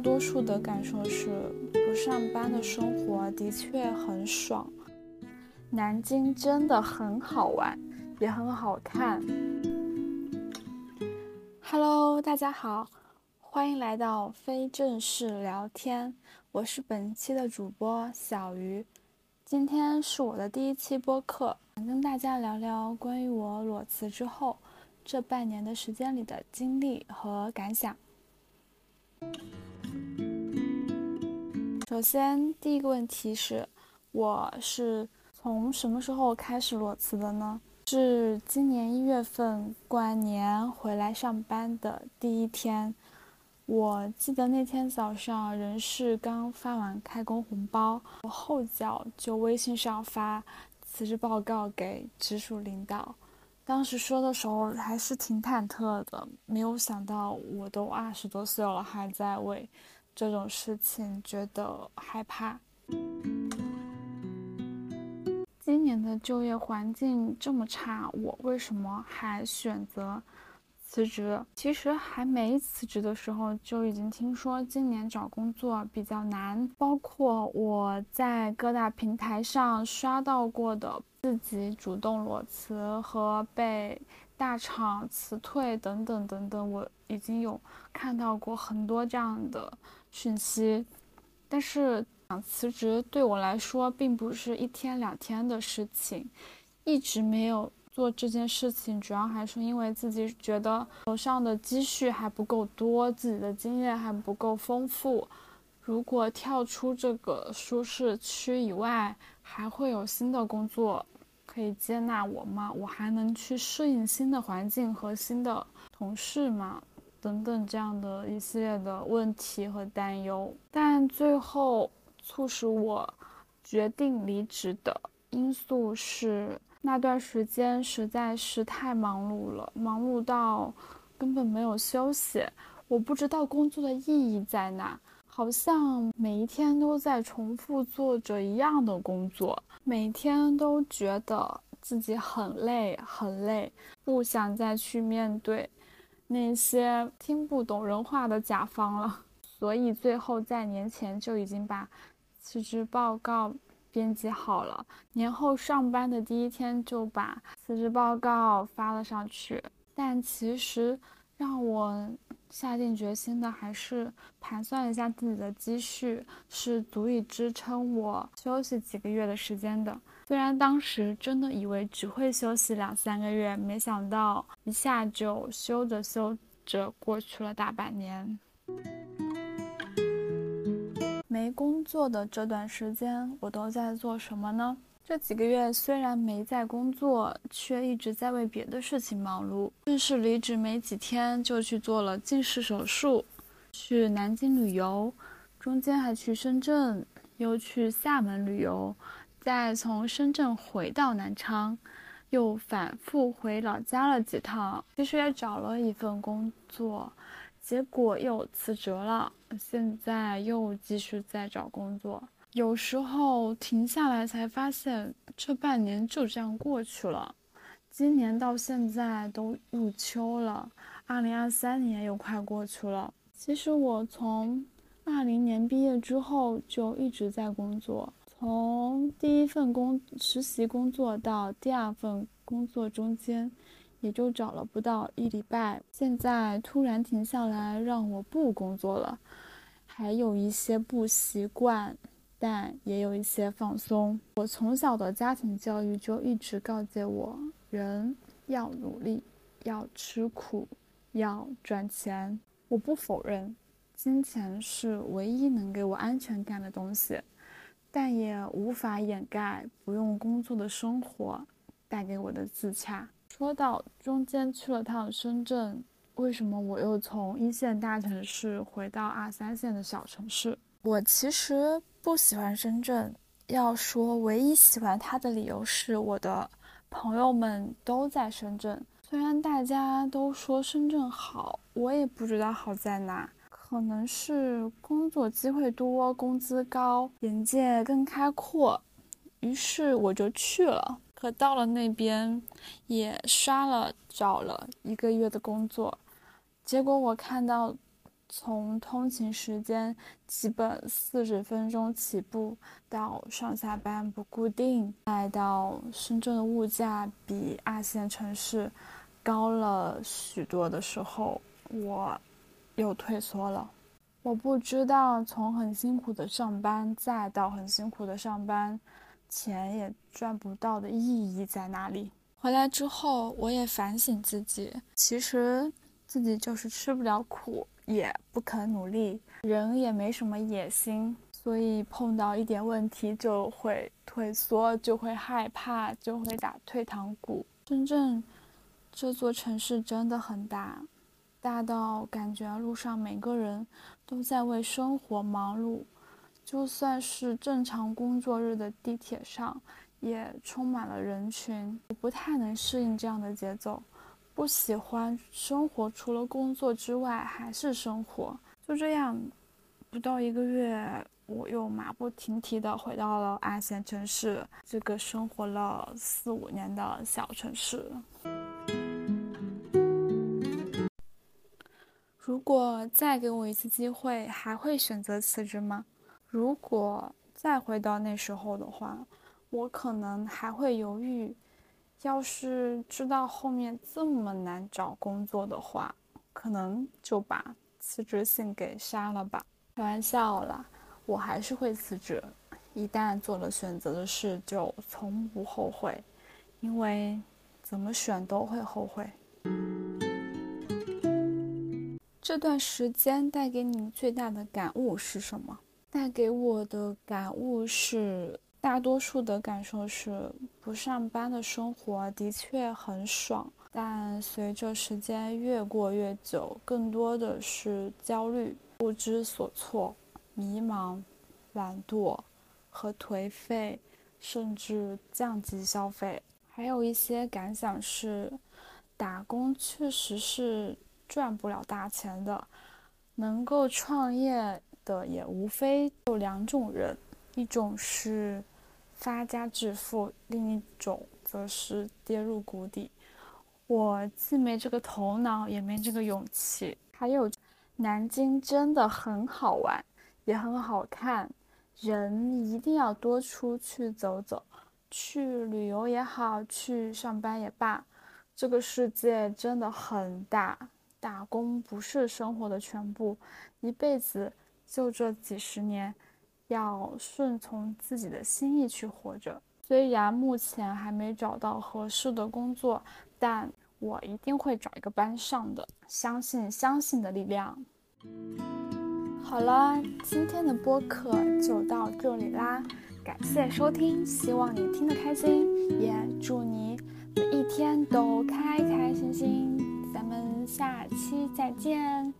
多数的感受是，不上班的生活的确很爽。南京真的很好玩，也很好看。Hello，大家好，欢迎来到非正式聊天，我是本期的主播小鱼。今天是我的第一期播客，想跟大家聊聊关于我裸辞之后这半年的时间里的经历和感想。首先，第一个问题是，我是从什么时候开始裸辞的呢？是今年一月份过完年回来上班的第一天。我记得那天早上人事刚发完开工红包，我后脚就微信上发辞职报告给直属领导。当时说的时候还是挺忐忑的，没有想到我都二十多岁了，还在为这种事情觉得害怕。今年的就业环境这么差，我为什么还选择？辞职其实还没辞职的时候，就已经听说今年找工作比较难。包括我在各大平台上刷到过的自己主动裸辞和被大厂辞退等等等等，我已经有看到过很多这样的讯息。但是想辞职对我来说并不是一天两天的事情，一直没有。做这件事情主要还是因为自己觉得手上的积蓄还不够多，自己的经验还不够丰富。如果跳出这个舒适区以外，还会有新的工作可以接纳我吗？我还能去适应新的环境和新的同事吗？等等这样的一系列的问题和担忧。但最后促使我决定离职的因素是。那段时间实在是太忙碌了，忙碌到根本没有休息。我不知道工作的意义在哪，好像每一天都在重复做着一样的工作，每天都觉得自己很累很累，不想再去面对那些听不懂人话的甲方了。所以最后在年前就已经把辞职报告。编辑好了，年后上班的第一天就把辞职报告发了上去。但其实让我下定决心的还是盘算一下自己的积蓄是足以支撑我休息几个月的时间的。虽然当时真的以为只会休息两三个月，没想到一下就休着休着过去了大半年。没工作的这段时间，我都在做什么呢？这几个月虽然没在工作，却一直在为别的事情忙碌。正式离职没几天，就去做了近视手术，去南京旅游，中间还去深圳，又去厦门旅游，再从深圳回到南昌，又反复回老家了几趟。其实也找了一份工作。结果又辞职了，现在又继续在找工作。有时候停下来才发现，这半年就这样过去了。今年到现在都入秋了，二零二三年又快过去了。其实我从二零年毕业之后就一直在工作，从第一份工实习工作到第二份工作中间。也就找了不到一礼拜，现在突然停下来让我不工作了，还有一些不习惯，但也有一些放松。我从小的家庭教育就一直告诫我，人要努力，要吃苦，要赚钱。我不否认，金钱是唯一能给我安全感的东西，但也无法掩盖不用工作的生活带给我的自洽。说到中间去了趟深圳，为什么我又从一线大城市回到二三线的小城市？我其实不喜欢深圳，要说唯一喜欢它的理由是我的朋友们都在深圳。虽然大家都说深圳好，我也不知道好在哪，可能是工作机会多、工资高、眼界更开阔，于是我就去了。可到了那边，也刷了找了一个月的工作，结果我看到从通勤时间基本四十分钟起步，到上下班不固定，再到深圳的物价比二线城市高了许多的时候，我又退缩了。我不知道从很辛苦的上班，再到很辛苦的上班，钱也赚不到的意义在哪里？回来之后，我也反省自己，其实自己就是吃不了苦。也不肯努力，人也没什么野心，所以碰到一点问题就会退缩，就会害怕，就会打退堂鼓。深圳这座城市真的很大，大到感觉路上每个人都在为生活忙碌，就算是正常工作日的地铁上，也充满了人群。我不太能适应这样的节奏。不喜欢生活，除了工作之外还是生活。就这样，不到一个月，我又马不停蹄地回到了二线城市，这个生活了四五年的小城市。如果再给我一次机会，还会选择辞职吗？如果再回到那时候的话，我可能还会犹豫。要是知道后面这么难找工作的话，可能就把辞职信给删了吧。开玩笑啦，我还是会辞职。一旦做了选择的事，就从不后悔，因为怎么选都会后悔。这段时间带给你最大的感悟是什么？带给我的感悟是。大多数的感受是，不上班的生活的确很爽，但随着时间越过越久，更多的是焦虑、不知所措、迷茫、懒惰和颓废，甚至降级消费。还有一些感想是，打工确实是赚不了大钱的，能够创业的也无非就两种人，一种是。发家致富，另一种则是跌入谷底。我既没这个头脑，也没这个勇气。还有，南京真的很好玩，也很好看。人一定要多出去走走，去旅游也好，去上班也罢。这个世界真的很大，打工不是生活的全部。一辈子就这几十年。要顺从自己的心意去活着。虽然目前还没找到合适的工作，但我一定会找一个班上的。相信相信的力量。好了，今天的播客就到这里啦，感谢收听，希望你听得开心，也祝你每一天都开开心心。咱们下期再见。